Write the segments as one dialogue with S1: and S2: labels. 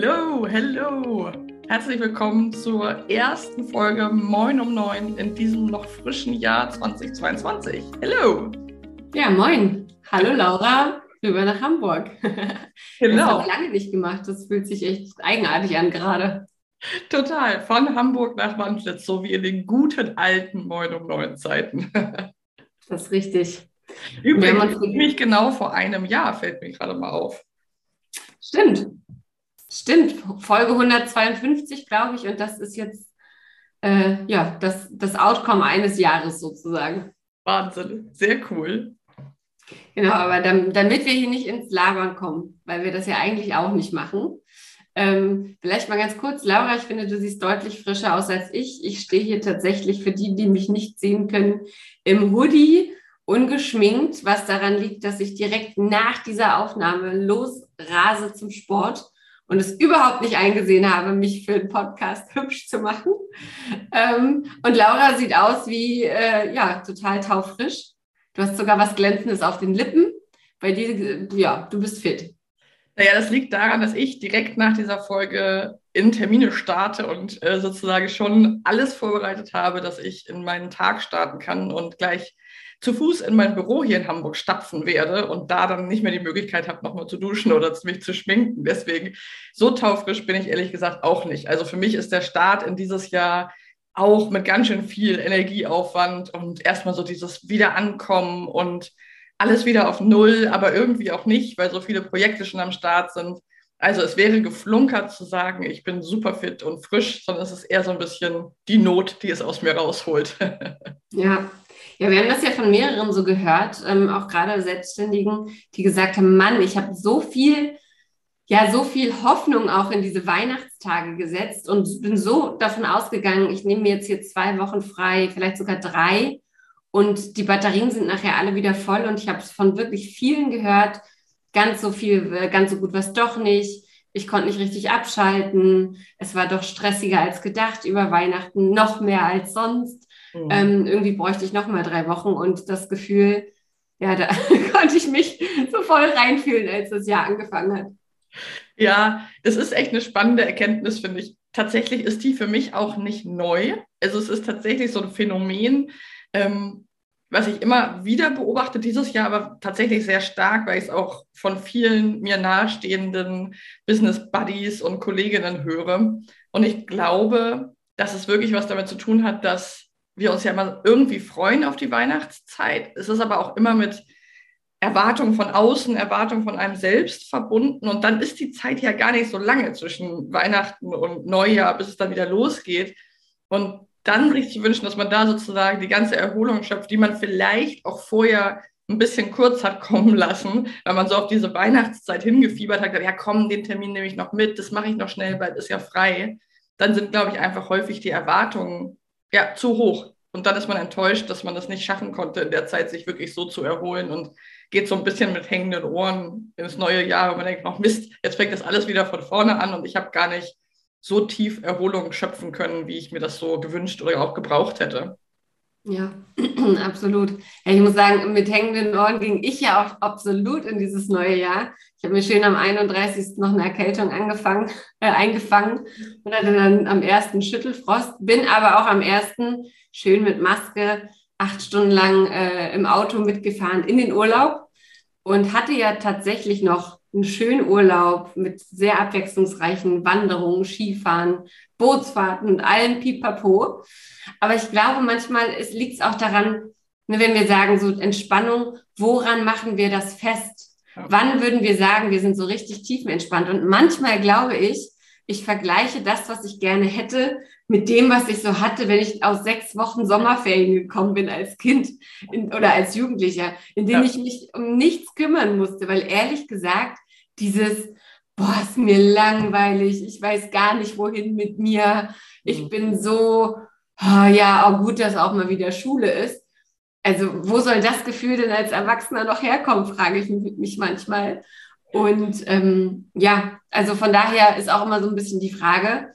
S1: Hello, hello. Herzlich willkommen zur ersten Folge Moin um Neun in diesem noch frischen Jahr 2022. Hello.
S2: Ja, moin. Hallo Laura, rüber nach Hamburg. Genau. Das habe ich lange nicht gemacht. Das fühlt sich echt eigenartig an gerade.
S1: Total. Von Hamburg nach Manflitz, so wie in den guten alten Moin um Neun Zeiten.
S2: Das ist richtig.
S1: Übrigens, ziemlich genau vor einem Jahr fällt mir gerade mal auf.
S2: Stimmt. Stimmt. Folge 152, glaube ich. Und das ist jetzt äh, ja, das, das Outcome eines Jahres sozusagen.
S1: Wahnsinn. Sehr cool.
S2: Genau, aber dann, damit wir hier nicht ins Labern kommen, weil wir das ja eigentlich auch nicht machen. Ähm, vielleicht mal ganz kurz, Laura, ich finde, du siehst deutlich frischer aus als ich. Ich stehe hier tatsächlich für die, die mich nicht sehen können, im Hoodie, ungeschminkt, was daran liegt, dass ich direkt nach dieser Aufnahme losrase zum Sport und es überhaupt nicht eingesehen habe, mich für den Podcast hübsch zu machen. Ähm, und Laura sieht aus wie, äh, ja, total taufrisch. Du hast sogar was Glänzendes auf den Lippen. Bei dir, ja, du bist fit.
S1: Naja, das liegt daran, dass ich direkt nach dieser Folge in Termine starte und äh, sozusagen schon alles vorbereitet habe, dass ich in meinen Tag starten kann und gleich zu Fuß in mein Büro hier in Hamburg stapfen werde und da dann nicht mehr die Möglichkeit habe, nochmal zu duschen oder mich zu schminken. Deswegen so taufrisch bin ich ehrlich gesagt auch nicht. Also für mich ist der Start in dieses Jahr auch mit ganz schön viel Energieaufwand und erstmal so dieses Wiederankommen und alles wieder auf Null, aber irgendwie auch nicht, weil so viele Projekte schon am Start sind. Also es wäre geflunkert zu sagen, ich bin super fit und frisch, sondern es ist eher so ein bisschen die Not, die es aus mir rausholt.
S2: ja. Ja, wir haben das ja von mehreren so gehört, ähm, auch gerade Selbstständigen, die gesagt haben, Mann, ich habe so viel ja so viel Hoffnung auch in diese Weihnachtstage gesetzt und bin so davon ausgegangen, ich nehme mir jetzt hier zwei Wochen frei, vielleicht sogar drei und die Batterien sind nachher alle wieder voll und ich habe von wirklich vielen gehört, ganz so viel, äh, ganz so gut was doch nicht. Ich konnte nicht richtig abschalten. Es war doch stressiger als gedacht über Weihnachten, noch mehr als sonst. Mhm. Ähm, irgendwie bräuchte ich noch mal drei Wochen und das Gefühl, ja, da konnte ich mich so voll reinfühlen, als das Jahr angefangen hat.
S1: Ja, das ist echt eine spannende Erkenntnis, finde ich. Tatsächlich ist die für mich auch nicht neu. Also es ist tatsächlich so ein Phänomen, ähm, was ich immer wieder beobachte, dieses Jahr aber tatsächlich sehr stark, weil ich es auch von vielen mir nahestehenden Business Buddies und Kolleginnen höre. Und ich glaube, dass es wirklich was damit zu tun hat, dass wir uns ja immer irgendwie freuen auf die Weihnachtszeit. Es ist aber auch immer mit Erwartungen von außen, Erwartungen von einem selbst verbunden. Und dann ist die Zeit ja gar nicht so lange zwischen Weihnachten und Neujahr, bis es dann wieder losgeht. Und dann sich zu wünschen, dass man da sozusagen die ganze Erholung schöpft, die man vielleicht auch vorher ein bisschen kurz hat kommen lassen, weil man so auf diese Weihnachtszeit hingefiebert hat, ja komm, den Termin nehme ich noch mit, das mache ich noch schnell, weil ist ja frei. Dann sind, glaube ich, einfach häufig die Erwartungen ja zu hoch. Und dann ist man enttäuscht, dass man das nicht schaffen konnte, in der Zeit sich wirklich so zu erholen und geht so ein bisschen mit hängenden Ohren ins neue Jahr und man denkt noch, Mist, jetzt fängt das alles wieder von vorne an und ich habe gar nicht so tief Erholung schöpfen können, wie ich mir das so gewünscht oder auch gebraucht hätte.
S2: Ja, absolut. Ja, ich muss sagen, mit hängenden Ohren ging ich ja auch absolut in dieses neue Jahr. Ich habe mir schön am 31. noch eine Erkältung angefangen, äh, eingefangen und hatte dann am ersten Schüttelfrost, bin aber auch am ersten schön mit Maske acht Stunden lang äh, im Auto mitgefahren in den Urlaub und hatte ja tatsächlich noch einen schönen Urlaub mit sehr abwechslungsreichen Wanderungen, Skifahren, Bootsfahrten und allem Pipapo. Aber ich glaube, manchmal liegt es auch daran, ne, wenn wir sagen, so Entspannung, woran machen wir das fest? Wann würden wir sagen, wir sind so richtig tiefenentspannt? Und manchmal glaube ich, ich vergleiche das, was ich gerne hätte, mit dem, was ich so hatte, wenn ich aus sechs Wochen Sommerferien gekommen bin als Kind in, oder als Jugendlicher, in dem ja. ich mich um nichts kümmern musste, weil ehrlich gesagt, dieses, boah, ist mir langweilig, ich weiß gar nicht, wohin mit mir, ich mhm. bin so, oh, ja, auch gut, dass auch mal wieder Schule ist. Also, wo soll das Gefühl denn als Erwachsener noch herkommen, frage ich mich manchmal. Und ähm, ja, also von daher ist auch immer so ein bisschen die Frage,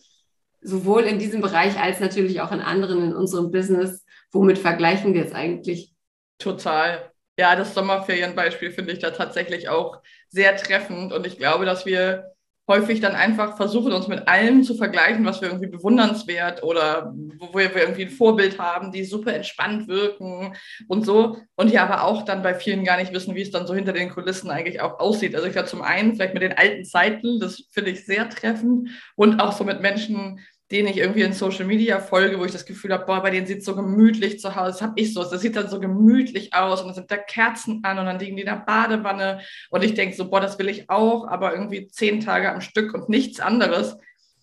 S2: sowohl in diesem Bereich als natürlich auch in anderen in unserem Business, womit vergleichen wir es eigentlich?
S1: Total. Ja, das Sommerferienbeispiel finde ich da tatsächlich auch sehr treffend. Und ich glaube, dass wir häufig dann einfach versuchen, uns mit allem zu vergleichen, was wir irgendwie bewundernswert oder wo wir irgendwie ein Vorbild haben, die super entspannt wirken und so. Und ja, aber auch dann bei vielen gar nicht wissen, wie es dann so hinter den Kulissen eigentlich auch aussieht. Also ich glaube zum einen vielleicht mit den alten Zeiten, das finde ich sehr treffend und auch so mit Menschen, denen ich irgendwie in Social Media folge, wo ich das Gefühl habe, boah, bei denen sieht es so gemütlich zu Hause, das habe ich so, das sieht dann so gemütlich aus und dann sind da Kerzen an und dann liegen die in der Badewanne und ich denke so, boah, das will ich auch, aber irgendwie zehn Tage am Stück und nichts anderes.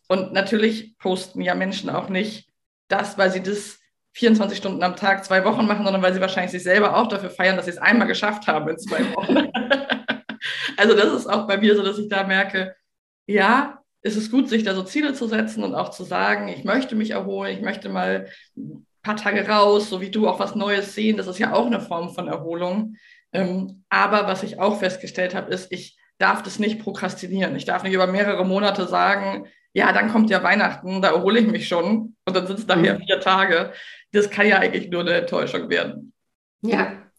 S1: Und natürlich posten ja Menschen auch nicht das, weil sie das 24 Stunden am Tag, zwei Wochen machen, sondern weil sie wahrscheinlich sich selber auch dafür feiern, dass sie es einmal geschafft haben in zwei Wochen. also das ist auch bei mir so, dass ich da merke, ja, ist es gut, sich da so Ziele zu setzen und auch zu sagen, ich möchte mich erholen, ich möchte mal ein paar Tage raus, so wie du auch was Neues sehen. Das ist ja auch eine Form von Erholung. Ähm, aber was ich auch festgestellt habe, ist, ich darf das nicht prokrastinieren. Ich darf nicht über mehrere Monate sagen, ja, dann kommt ja Weihnachten, da erhole ich mich schon und dann sind es nachher mhm. vier Tage. Das kann ja eigentlich nur eine Enttäuschung werden.
S2: Ja,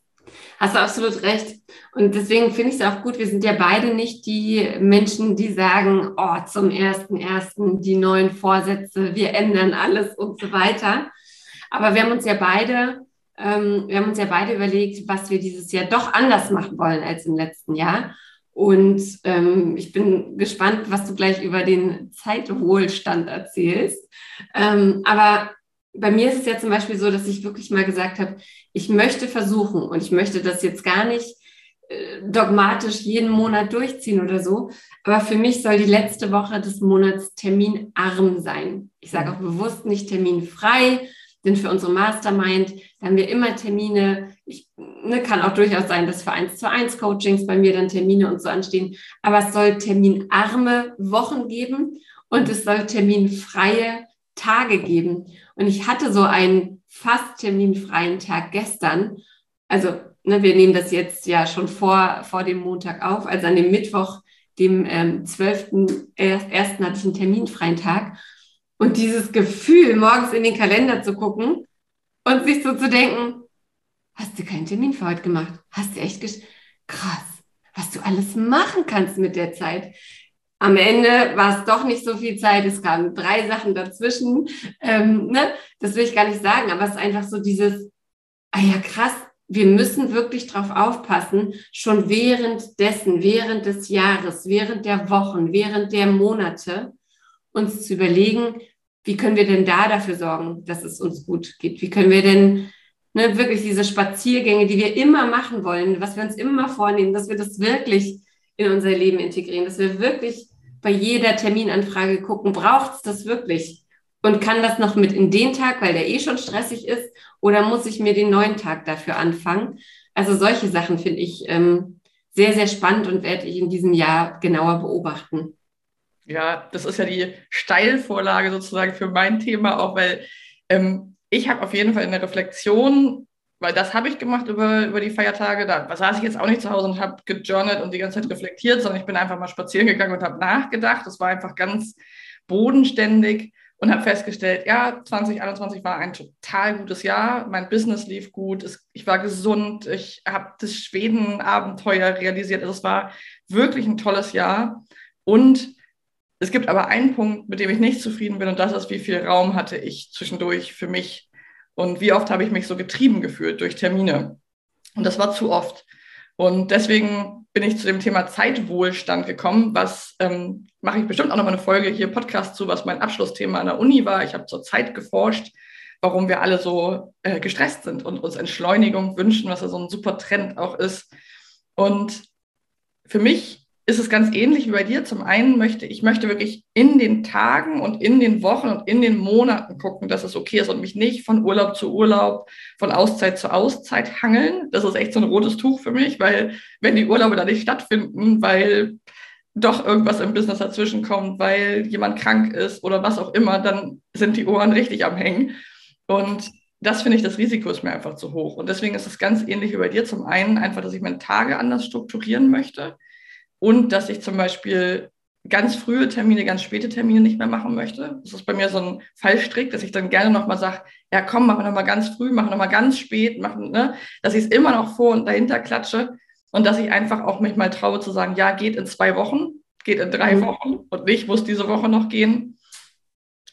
S2: Hast du absolut recht. Und deswegen finde ich es auch gut, wir sind ja beide nicht die Menschen, die sagen, oh, zum ersten ersten die neuen Vorsätze, wir ändern alles und so weiter. Aber wir haben uns ja beide, ähm, wir haben uns ja beide überlegt, was wir dieses Jahr doch anders machen wollen als im letzten Jahr. Und ähm, ich bin gespannt, was du gleich über den Zeitwohlstand erzählst. Ähm, aber bei mir ist es ja zum Beispiel so, dass ich wirklich mal gesagt habe, ich möchte versuchen und ich möchte das jetzt gar nicht äh, dogmatisch jeden Monat durchziehen oder so. Aber für mich soll die letzte Woche des Monats terminarm sein. Ich sage auch bewusst nicht terminfrei, denn für unsere Mastermind haben wir immer Termine. Ich, ne, kann auch durchaus sein, dass für eins zu eins Coachings bei mir dann Termine und so anstehen. Aber es soll terminarme Wochen geben und es soll terminfreie Tage geben. Und ich hatte so einen fast terminfreien Tag gestern. Also ne, wir nehmen das jetzt ja schon vor, vor dem Montag auf. Also an dem Mittwoch, dem ähm, 12.01. hatte ich einen terminfreien Tag. Und dieses Gefühl, morgens in den Kalender zu gucken und sich so zu denken, hast du keinen Termin für heute gemacht? Hast du echt krass, was du alles machen kannst mit der Zeit. Am Ende war es doch nicht so viel Zeit. Es kamen drei Sachen dazwischen. Ähm, ne? Das will ich gar nicht sagen, aber es ist einfach so dieses, ah ja, krass, wir müssen wirklich drauf aufpassen, schon währenddessen, während des Jahres, während der Wochen, während der Monate, uns zu überlegen, wie können wir denn da dafür sorgen, dass es uns gut geht? Wie können wir denn ne, wirklich diese Spaziergänge, die wir immer machen wollen, was wir uns immer vornehmen, dass wir das wirklich in unser Leben integrieren, dass wir wirklich bei jeder Terminanfrage gucken, braucht es das wirklich? Und kann das noch mit in den Tag, weil der eh schon stressig ist, oder muss ich mir den neuen Tag dafür anfangen? Also solche Sachen finde ich ähm, sehr, sehr spannend und werde ich in diesem Jahr genauer beobachten.
S1: Ja, das ist ja die Steilvorlage sozusagen für mein Thema auch, weil ähm, ich habe auf jeden Fall in der Reflexion weil das habe ich gemacht über, über die Feiertage. Da saß ich jetzt auch nicht zu Hause und habe gejournalt und die ganze Zeit reflektiert, sondern ich bin einfach mal spazieren gegangen und habe nachgedacht. Das war einfach ganz bodenständig und habe festgestellt, ja, 2021 war ein total gutes Jahr. Mein Business lief gut, ich war gesund, ich habe das Schweden-Abenteuer realisiert. Also es war wirklich ein tolles Jahr. Und es gibt aber einen Punkt, mit dem ich nicht zufrieden bin, und das ist, wie viel Raum hatte ich zwischendurch für mich und wie oft habe ich mich so getrieben gefühlt durch Termine. Und das war zu oft. Und deswegen bin ich zu dem Thema Zeitwohlstand gekommen, was ähm, mache ich bestimmt auch nochmal eine Folge hier Podcast zu, was mein Abschlussthema an der Uni war. Ich habe zur Zeit geforscht, warum wir alle so äh, gestresst sind und uns Entschleunigung wünschen, was ja so ein super Trend auch ist. Und für mich ist es ganz ähnlich wie bei dir. Zum einen möchte ich möchte wirklich in den Tagen und in den Wochen und in den Monaten gucken, dass es okay ist und mich nicht von Urlaub zu Urlaub, von Auszeit zu Auszeit hangeln. Das ist echt so ein rotes Tuch für mich, weil wenn die Urlaube da nicht stattfinden, weil doch irgendwas im Business dazwischen kommt, weil jemand krank ist oder was auch immer, dann sind die Ohren richtig am Hängen. Und das finde ich, das Risiko ist mir einfach zu hoch. Und deswegen ist es ganz ähnlich wie bei dir. Zum einen einfach, dass ich meine Tage anders strukturieren möchte und dass ich zum Beispiel ganz frühe Termine, ganz späte Termine nicht mehr machen möchte. Das ist bei mir so ein Fallstrick, dass ich dann gerne nochmal sage, ja komm, machen wir nochmal ganz früh, machen wir nochmal ganz spät, machen, ne? dass ich es immer noch vor und dahinter klatsche und dass ich einfach auch mich mal traue zu sagen, ja, geht in zwei Wochen. geht in drei mhm. Wochen und nicht muss diese Woche noch gehen.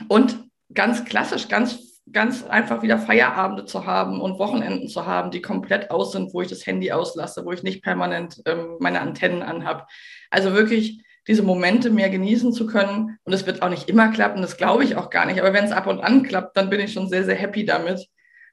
S1: Und ganz klassisch, ganz, ganz einfach wieder Feierabende zu haben und Wochenenden zu haben, die komplett aus sind, wo ich das Handy auslasse, wo ich nicht permanent ähm, meine Antennen anhabe. Also wirklich diese Momente mehr genießen zu können. Und es wird auch nicht immer klappen, das glaube ich auch gar nicht. Aber wenn es ab und an klappt, dann bin ich schon sehr, sehr happy damit.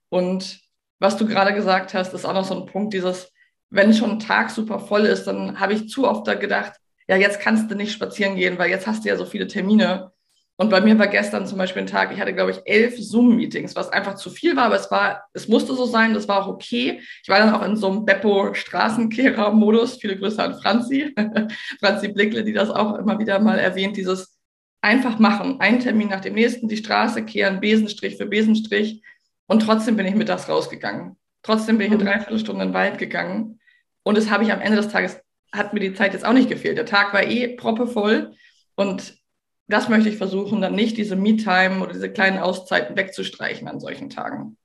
S1: Und was du gerade gesagt hast, ist auch noch so ein Punkt, dieses, wenn schon ein Tag super voll ist, dann habe ich zu oft da gedacht, ja, jetzt kannst du nicht spazieren gehen, weil jetzt hast du ja so viele Termine. Und bei mir war gestern zum Beispiel ein Tag, ich hatte, glaube ich, elf Zoom-Meetings, was einfach zu viel war, aber es war, es musste so sein, das war auch okay. Ich war dann auch in so einem Beppo-Straßenkehrer-Modus. Viele Grüße an Franzi, Franzi Blickle, die das auch immer wieder mal erwähnt, dieses einfach machen, einen Termin nach dem nächsten, die Straße kehren, Besenstrich für Besenstrich. Und trotzdem bin ich mittags rausgegangen. Trotzdem bin ich eine mhm. Dreiviertelstunde in den Wald gegangen. Und das habe ich am Ende des Tages, hat mir die Zeit jetzt auch nicht gefehlt. Der Tag war eh proppevoll. Und das möchte ich versuchen, dann nicht diese Me-Time oder diese kleinen Auszeiten wegzustreichen an solchen Tagen.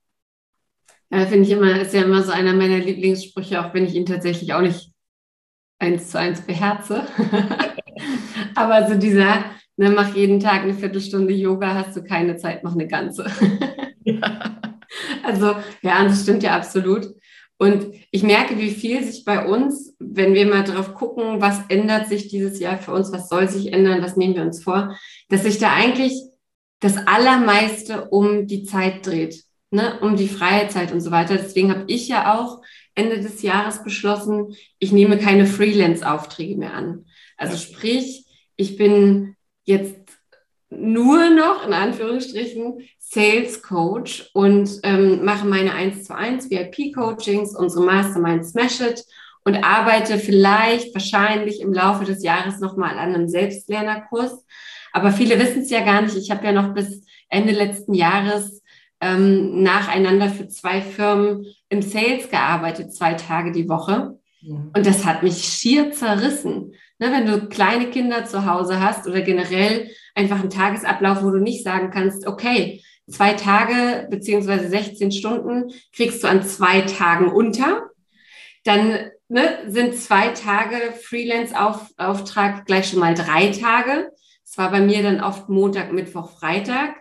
S2: Ja, finde ich immer, ist ja immer so einer meiner Lieblingssprüche, auch wenn ich ihn tatsächlich auch nicht eins zu eins beherze. Aber so dieser, ne, mach jeden Tag eine Viertelstunde Yoga, hast du keine Zeit, mach eine ganze. ja. Also, ja, das stimmt ja absolut. Und ich merke, wie viel sich bei uns, wenn wir mal drauf gucken, was ändert sich dieses Jahr für uns, was soll sich ändern, was nehmen wir uns vor, dass sich da eigentlich das Allermeiste um die Zeit dreht, ne? um die Freizeit und so weiter. Deswegen habe ich ja auch Ende des Jahres beschlossen, ich nehme keine Freelance-Aufträge mehr an. Also sprich, ich bin jetzt nur noch in Anführungsstrichen Sales Coach und ähm, mache meine 1 zu 1 VIP Coachings, unsere Mastermind Smash It und arbeite vielleicht wahrscheinlich im Laufe des Jahres nochmal an einem Selbstlernerkurs. Aber viele wissen es ja gar nicht. Ich habe ja noch bis Ende letzten Jahres ähm, nacheinander für zwei Firmen im Sales gearbeitet, zwei Tage die Woche. Ja. Und das hat mich schier zerrissen. Ne, wenn du kleine Kinder zu Hause hast oder generell einfach einen Tagesablauf, wo du nicht sagen kannst, okay, zwei Tage beziehungsweise 16 Stunden kriegst du an zwei Tagen unter. Dann ne, sind zwei Tage Freelance-Auftrag gleich schon mal drei Tage. Es war bei mir dann oft Montag, Mittwoch, Freitag.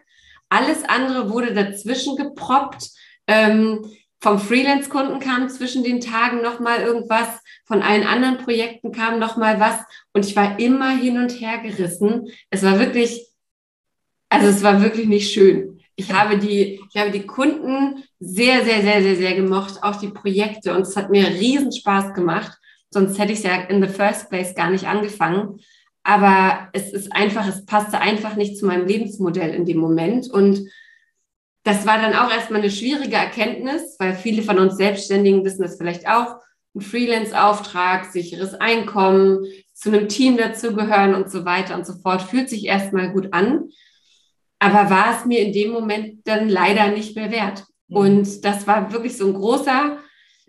S2: Alles andere wurde dazwischen geproppt. Ähm, vom Freelance-Kunden kam zwischen den Tagen nochmal irgendwas, von allen anderen Projekten kam nochmal was und ich war immer hin und her gerissen. Es war wirklich, also es war wirklich nicht schön. Ich habe die, ich habe die Kunden sehr, sehr, sehr, sehr, sehr gemocht, auch die Projekte und es hat mir riesen Spaß gemacht. Sonst hätte ich es ja in the first place gar nicht angefangen. Aber es ist einfach, es passte einfach nicht zu meinem Lebensmodell in dem Moment und das war dann auch erstmal eine schwierige Erkenntnis, weil viele von uns Selbstständigen wissen das vielleicht auch. Ein Freelance-Auftrag, sicheres Einkommen, zu einem Team dazugehören und so weiter und so fort, fühlt sich erstmal gut an aber war es mir in dem Moment dann leider nicht mehr wert. Mhm. Und das war wirklich so ein großer,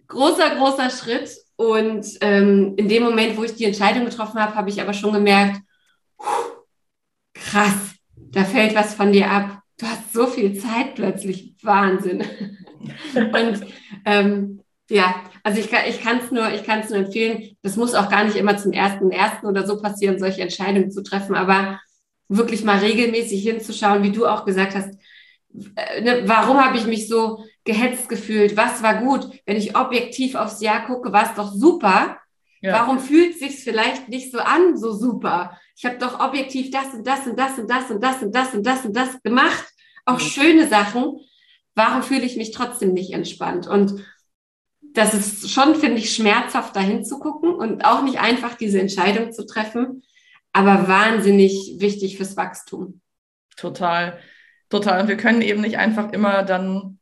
S2: großer, großer Schritt. Und ähm, in dem Moment, wo ich die Entscheidung getroffen habe, habe ich aber schon gemerkt, krass, da fällt was von dir ab. Du hast so viel Zeit plötzlich. Wahnsinn. Und ähm, ja, also ich, ich kann es nur, ich kann es nur empfehlen. Das muss auch gar nicht immer zum ersten, ersten oder so passieren, solche Entscheidungen zu treffen. Aber wirklich mal regelmäßig hinzuschauen, wie du auch gesagt hast, äh, ne, warum habe ich mich so gehetzt gefühlt? Was war gut? Wenn ich objektiv aufs Jahr gucke, war es doch super. Ja. Warum fühlt es sich vielleicht nicht so an, so super? Ich habe doch objektiv das und das und das und das und das und das und das und das gemacht, auch mhm. schöne Sachen. Warum fühle ich mich trotzdem nicht entspannt? Und das ist schon, finde ich, schmerzhaft, dahin zu gucken und auch nicht einfach diese Entscheidung zu treffen aber wahnsinnig wichtig fürs Wachstum.
S1: Total, total. Und wir können eben nicht einfach immer dann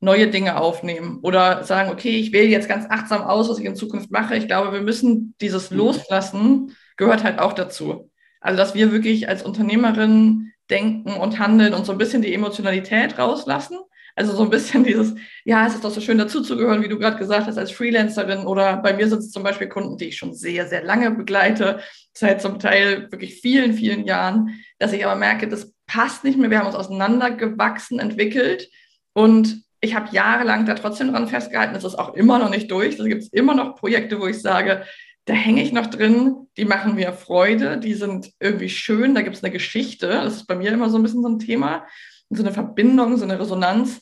S1: neue Dinge aufnehmen oder sagen, okay, ich wähle jetzt ganz achtsam aus, was ich in Zukunft mache. Ich glaube, wir müssen dieses mhm. Loslassen gehört halt auch dazu. Also, dass wir wirklich als Unternehmerin denken und handeln und so ein bisschen die Emotionalität rauslassen also so ein bisschen dieses, ja, es ist doch so schön dazuzugehören, wie du gerade gesagt hast, als Freelancerin oder bei mir sind es zum Beispiel Kunden, die ich schon sehr, sehr lange begleite, seit zum Teil wirklich vielen, vielen Jahren, dass ich aber merke, das passt nicht mehr, wir haben uns auseinandergewachsen, entwickelt und ich habe jahrelang da trotzdem dran festgehalten, das ist auch immer noch nicht durch, da gibt es immer noch Projekte, wo ich sage, da hänge ich noch drin, die machen mir Freude, die sind irgendwie schön, da gibt es eine Geschichte, das ist bei mir immer so ein bisschen so ein Thema, so eine Verbindung, so eine Resonanz,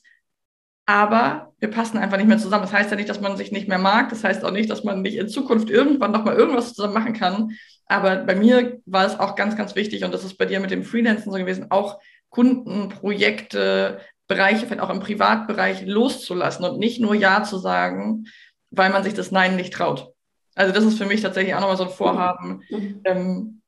S1: aber wir passen einfach nicht mehr zusammen. Das heißt ja nicht, dass man sich nicht mehr mag, das heißt auch nicht, dass man nicht in Zukunft irgendwann nochmal irgendwas zusammen machen kann, aber bei mir war es auch ganz, ganz wichtig und das ist bei dir mit dem Freelancen so gewesen, auch Kunden, Projekte, Bereiche, vielleicht auch im Privatbereich loszulassen und nicht nur Ja zu sagen, weil man sich das Nein nicht traut. Also das ist für mich tatsächlich auch nochmal so ein Vorhaben. Mhm. Ähm,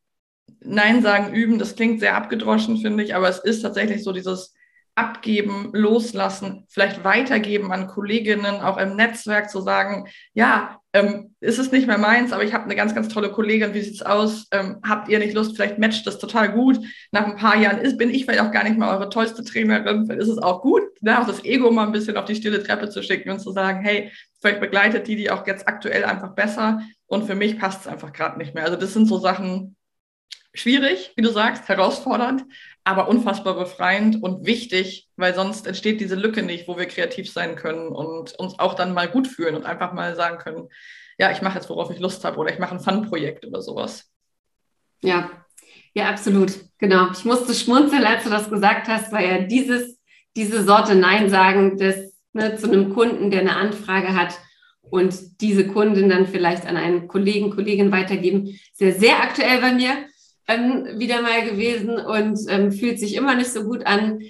S1: Nein sagen, üben, das klingt sehr abgedroschen, finde ich, aber es ist tatsächlich so dieses abgeben, loslassen, vielleicht weitergeben an Kolleginnen, auch im Netzwerk zu sagen, ja, ähm, ist es nicht mehr meins, aber ich habe eine ganz, ganz tolle Kollegin, wie sieht es aus? Ähm, habt ihr nicht Lust? Vielleicht matcht das total gut. Nach ein paar Jahren ist, bin ich vielleicht auch gar nicht mehr eure tollste Trainerin, vielleicht ist es auch gut, ne, auch das Ego mal ein bisschen auf die stille Treppe zu schicken und zu sagen, hey, vielleicht begleitet die die auch jetzt aktuell einfach besser und für mich passt es einfach gerade nicht mehr. Also das sind so Sachen, schwierig, wie du sagst, herausfordernd, aber unfassbar befreiend und wichtig, weil sonst entsteht diese Lücke nicht, wo wir kreativ sein können und uns auch dann mal gut fühlen und einfach mal sagen können, ja, ich mache jetzt, worauf ich Lust habe oder ich mache ein Fun-Projekt oder sowas.
S2: Ja, ja, absolut. Genau. Ich musste schmunzeln, als du das gesagt hast, weil ja dieses, diese Sorte Nein sagen, das ne, zu einem Kunden, der eine Anfrage hat und diese Kundin dann vielleicht an einen Kollegen, Kollegin weitergeben, sehr, sehr aktuell bei mir ähm, wieder mal gewesen und ähm, fühlt sich immer nicht so gut an.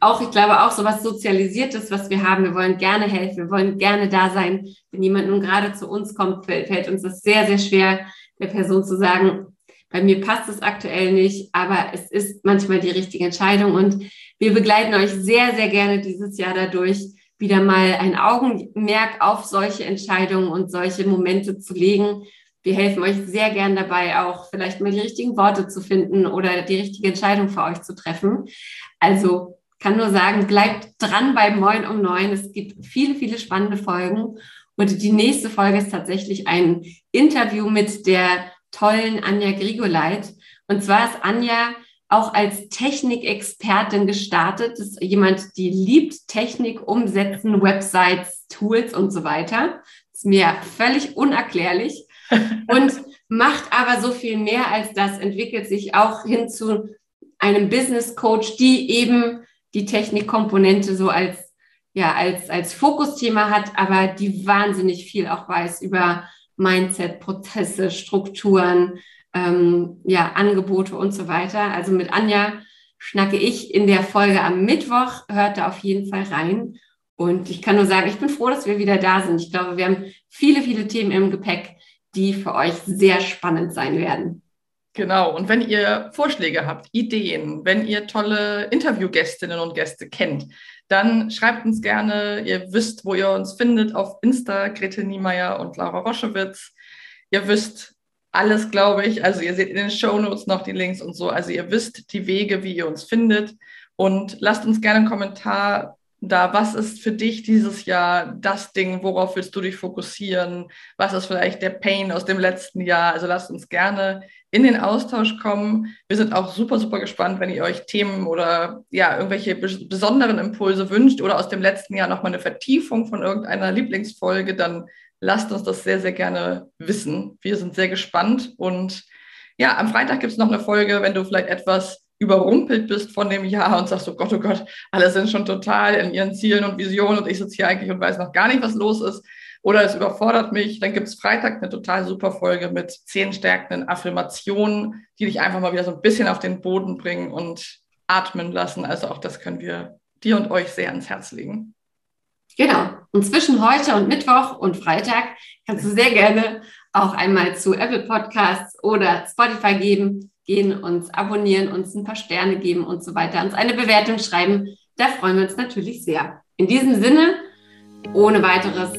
S2: Auch, ich glaube, auch so was Sozialisiertes, was wir haben. Wir wollen gerne helfen, wir wollen gerne da sein. Wenn jemand nun gerade zu uns kommt, fällt, fällt uns das sehr, sehr schwer, der Person zu sagen, bei mir passt es aktuell nicht, aber es ist manchmal die richtige Entscheidung und wir begleiten euch sehr, sehr gerne dieses Jahr dadurch, wieder mal ein Augenmerk auf solche Entscheidungen und solche Momente zu legen wir helfen euch sehr gern dabei, auch vielleicht mal die richtigen Worte zu finden oder die richtige Entscheidung für euch zu treffen. Also kann nur sagen, bleibt dran bei Moin um Neun. Es gibt viele, viele spannende Folgen. Und die nächste Folge ist tatsächlich ein Interview mit der tollen Anja Grigoleit. Und zwar ist Anja auch als Technikexpertin gestartet. Das ist jemand, die liebt Technik, Umsetzen, Websites, Tools und so weiter. Das ist mir völlig unerklärlich und macht aber so viel mehr als das, entwickelt sich auch hin zu einem Business Coach, die eben die Technikkomponente so als, ja, als, als Fokusthema hat, aber die wahnsinnig viel auch weiß über Mindset, Prozesse, Strukturen, ähm, ja, Angebote und so weiter. Also mit Anja schnacke ich in der Folge am Mittwoch. Hört da auf jeden Fall rein. Und ich kann nur sagen, ich bin froh, dass wir wieder da sind. Ich glaube, wir haben viele, viele Themen im Gepäck, die für euch sehr spannend sein werden.
S1: Genau, und wenn ihr Vorschläge habt, Ideen, wenn ihr tolle Interviewgästinnen und Gäste kennt, dann schreibt uns gerne. Ihr wisst, wo ihr uns findet auf Insta, Grete Niemeyer und Laura Roschewitz. Ihr wisst alles, glaube ich. Also ihr seht in den Show Notes noch die Links und so. Also ihr wisst die Wege, wie ihr uns findet. Und lasst uns gerne einen Kommentar da, was ist für dich dieses Jahr das Ding, worauf willst du dich fokussieren? Was ist vielleicht der Pain aus dem letzten Jahr? Also lasst uns gerne in den Austausch kommen. Wir sind auch super, super gespannt, wenn ihr euch Themen oder ja, irgendwelche besonderen Impulse wünscht oder aus dem letzten Jahr nochmal eine Vertiefung von irgendeiner Lieblingsfolge, dann lasst uns das sehr, sehr gerne wissen. Wir sind sehr gespannt und ja, am Freitag gibt es noch eine Folge, wenn du vielleicht etwas überrumpelt bist von dem Jahr und sagst, oh Gott, oh Gott, alle sind schon total in ihren Zielen und Visionen und ich sitze hier eigentlich und weiß noch gar nicht, was los ist. Oder es überfordert mich, dann gibt es Freitag eine total super Folge mit zehn stärkenden Affirmationen, die dich einfach mal wieder so ein bisschen auf den Boden bringen und atmen lassen. Also auch das können wir dir und euch sehr ans Herz legen.
S2: Genau. Und zwischen heute und Mittwoch und Freitag kannst du sehr gerne auch einmal zu Apple Podcasts oder Spotify geben gehen, uns abonnieren, uns ein paar Sterne geben und so weiter, uns eine Bewertung schreiben. Da freuen wir uns natürlich sehr. In diesem Sinne, ohne weiteres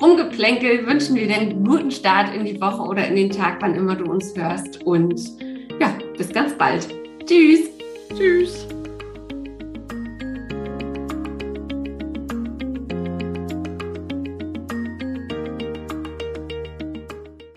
S2: Rumgeplänkel, wünschen wir dir einen guten Start in die Woche oder in den Tag, wann immer du uns hörst. Und ja, bis ganz bald. Tschüss.
S1: Tschüss.